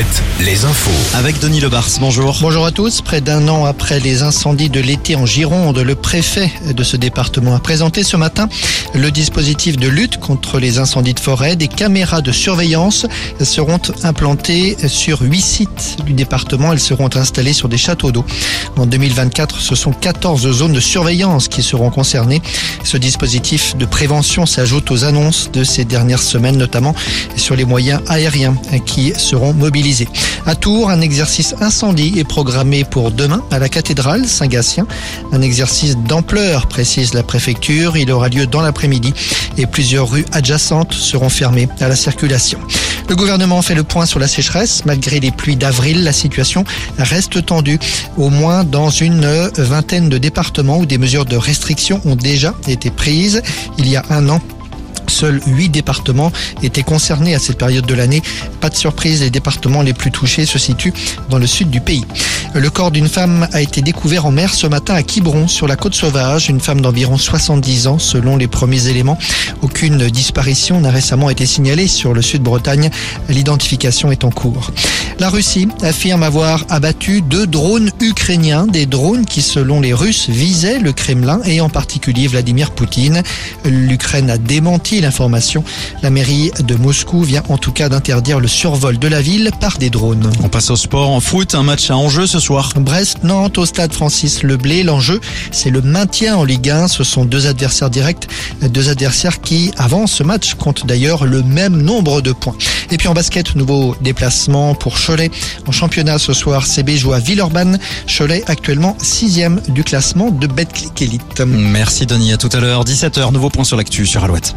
Alouette, les infos. Avec Denis Lebars, bonjour. Bonjour à tous. Près d'un an après les incendies de l'été en Gironde, le préfet de ce département a présenté ce matin le dispositif de lutte contre les incendies de forêt. Des caméras de surveillance seront implantées sur huit sites du département. Elles seront installées sur des châteaux d'eau. En 2024, ce sont 14 zones de surveillance qui seront concernées. Ce dispositif de prévention s'ajoute aux annonces de ces dernières semaines, notamment sur les moyens aériens qui seront mobilisés. À Tours, un exercice incendie est programmé pour demain à la cathédrale Saint-Gatien. Un exercice d'ampleur, précise la préfecture. Il aura lieu dans l'après-midi et plusieurs rues adjacentes seront fermées à la circulation. Le gouvernement fait le point sur la sécheresse. Malgré les pluies d'avril, la situation reste tendue, au moins dans une vingtaine de départements où des mesures de restriction ont déjà été prises. Il y a un an, Seuls huit départements étaient concernés à cette période de l'année. Pas de surprise, les départements les plus touchés se situent dans le sud du pays. Le corps d'une femme a été découvert en mer ce matin à Quiberon, sur la côte sauvage. Une femme d'environ 70 ans, selon les premiers éléments. Aucune disparition n'a récemment été signalée sur le sud-Bretagne. L'identification est en cours. La Russie affirme avoir abattu deux drones ukrainiens, des drones qui, selon les Russes, visaient le Kremlin et en particulier Vladimir Poutine. L'Ukraine a démenti l'information. La mairie de Moscou vient en tout cas d'interdire le survol de la ville par des drones. On passe au sport. En foot, un match à enjeu ce soir. Brest-Nantes au stade Francis Leblé. L'enjeu, c'est le maintien en Ligue 1. Ce sont deux adversaires directs, deux adversaires qui, avant ce match, comptent d'ailleurs le même nombre de points. Et puis en basket, nouveau déplacement pour Cholet. En championnat ce soir, CB joue à Villeurbanne. Cholet actuellement sixième du classement de Betclic Elite. Merci Denis, à tout à l'heure. 17h, nouveau point sur l'actu sur Alouette.